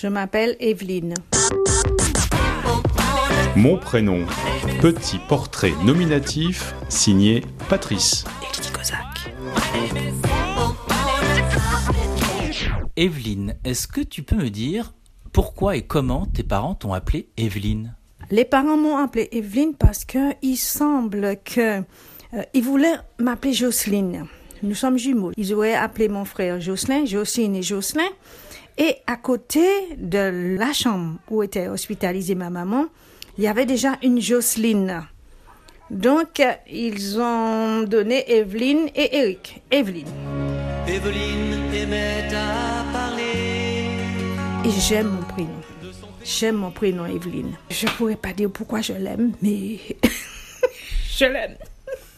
Je m'appelle Evelyne. Mon prénom. Petit portrait nominatif signé Patrice. Evelyne, est-ce que tu peux me dire pourquoi et comment tes parents t'ont appelée Evelyne? Les parents m'ont appelée Evelyne parce que il semble que euh, voulaient m'appeler Jocelyne. Nous sommes jumeaux. Ils auraient appelé mon frère Jocelyn, Jocelyne et Jocelyn. Et à côté de la chambre où était hospitalisée ma maman, il y avait déjà une Jocelyne. Donc, ils ont donné Evelyne et Eric. Evelyne. Evelyne aimait à parler. Et j'aime mon prénom. J'aime mon prénom Evelyne. Je pourrais pas dire pourquoi je l'aime, mais je l'aime.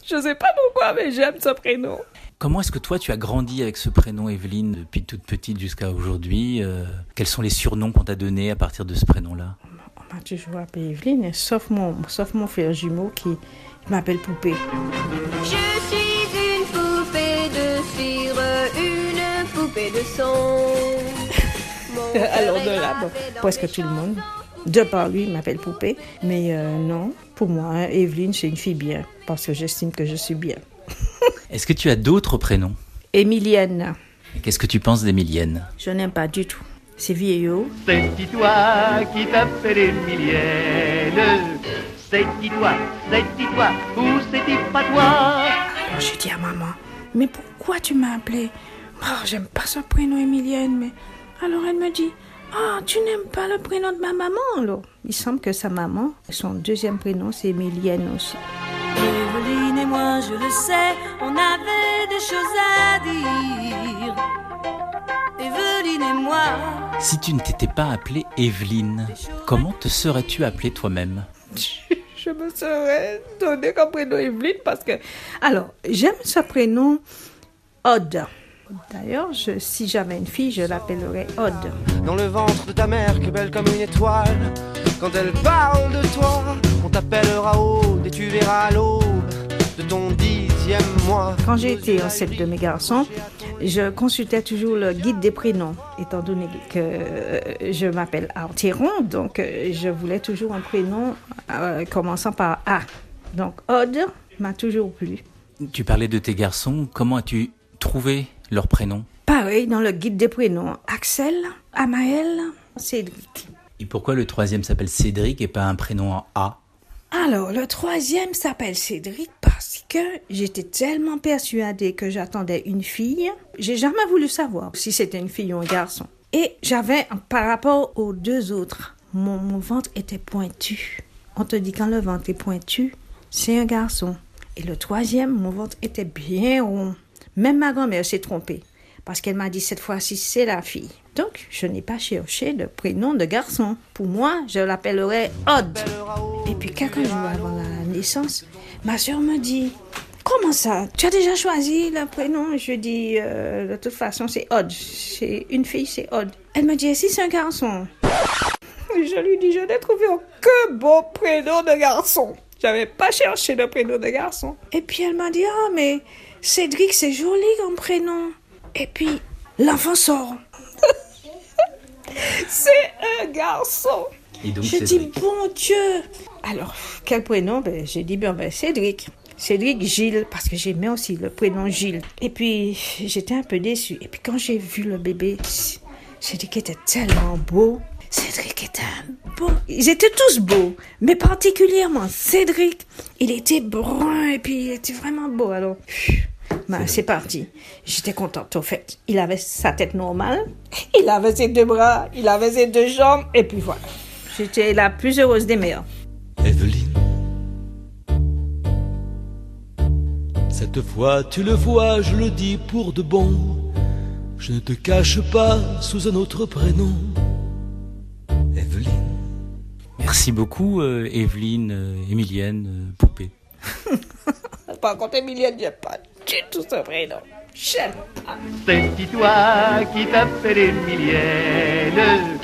Je sais pas pourquoi, mais j'aime ce prénom. Comment est-ce que toi tu as grandi avec ce prénom Evelyne depuis toute petite jusqu'à aujourd'hui Euh, Quels sont les surnoms qu'on t'a donnés à partir de ce prénom-là? On m'a toujours appelée Evelyne, sauf mon, sauf mon frère jumeau qui m'appelle Poupée. Je suis une poupée de cire, une poupée de son. Alors de là, bon, presque tout le monde, de par lui, m'appelle Poupée. Mais euh, non, pour moi, hein, Evelyne, c'est une fille bien, parce que j'estime que je suis bien. Est-ce que tu as d'autres prénoms? Émilienne, Qu'est-ce que tu penses d'Emilienne je n'aime pas du tout. C'est vieillot. C'est qui toi qui t'appelle Emilienne C'est qui toi, c'est qui toi, ou c'est qui pas toi. Alors j'ai dit à maman, mais pourquoi tu m'as appelée Oh, j'aime pas ce prénom Émilienne, mais... Alors elle me dit, ah, tu n'aimes pas le prénom de ma maman, alors? Il semble que sa maman, son deuxième prénom, c'est Émilienne aussi. Je le sais, on avait des choses à dire. Evelyne et moi, Si tu ne t'étais pas appelée Evelyne, comment te serais-tu appelée toi-même Je me serais donné comme prénom Evelyne parce que... Alors, j'aime ce prénom Odd. D'ailleurs, je- si j'avais une fille, je l'appellerais Odd. Dans le ventre de ta mère, qui est belle comme une étoile. Quand elle parle de toi, on t'appellera Aude et tu verras l'aube de ton dixième mois. Quand j'ai été enceinte de mes garçons, je consultais toujours le guide des prénoms, étant donné que euh, je m'appelle Arthéron, donc euh, je voulais toujours un prénom euh, commençant par A. Donc Odd m'a toujours plu. Tu parlais de tes garçons, comment as-tu trouvé leur prénom? Pareil dans le guide des prénoms, Axel, Amael, Cédric. Et pourquoi le troisième s'appelle Cédric et pas un prénom en A? Alors, le troisième s'appelle Cédric parce que j'étais tellement persuadée que j'attendais une fille. J'ai jamais voulu savoir si c'était une fille ou un garçon. Et j'avais, par rapport aux deux autres, mon, ventre était pointu. On te dit quand le ventre est pointu, c'est un garçon. Et le troisième, mon ventre était bien rond. Même ma grand-mère s'est trompée parce qu'elle m'a dit cette fois-ci c'est la fille. Donc, je n'ai pas cherché de prénom de garçon. Pour moi, je l'appellerais Odd. Et puis quelques jours avant la naissance, ma soeur me dit Comment ça? Tu as déjà choisi le prénom? Je dis Euh, De toute façon, c'est Odd. C'est une fille, c'est Odd. Elle me dit si c'est un garçon Je lui dis Je n'ai trouvé aucun beau prénom de garçon. J'avais pas cherché de prénom de garçon. Et puis elle m'a dit Ah, mais Cédric, c'est joli comme prénom. Et puis l'enfant sort. C'est un garçon. Et donc Je dis, bon Dieu. Alors, quel prénom? Ben, J'ai dit, ben, ben, Cédric. Cédric Gilles, parce que j'aimais aussi le prénom Gilles. Et puis, j'étais un peu déçue. Et puis, quand j'ai vu le bébé, Cédric était tellement beau. Cédric était un beau. Ils étaient tous beaux, mais particulièrement Cédric. Il était brun et puis il était vraiment beau. Alors, ben, c'est parti. J'étais contente, au fait. Il avait sa tête normale, il avait ses deux bras, il avait ses deux jambes, et puis voilà. J'étais la plus heureuse des mères. Evelyne. Cette fois, tu le vois, je le dis pour de bon. Je ne te cache pas sous un autre prénom. Evelyne. Merci beaucoup, euh, Evelyne, euh, Emilienne, euh, Poupée. Par contre, Emilienne, j'ai pas du tout ce prénom. J'aime pas. C'est toi qui t'appelle Emilienne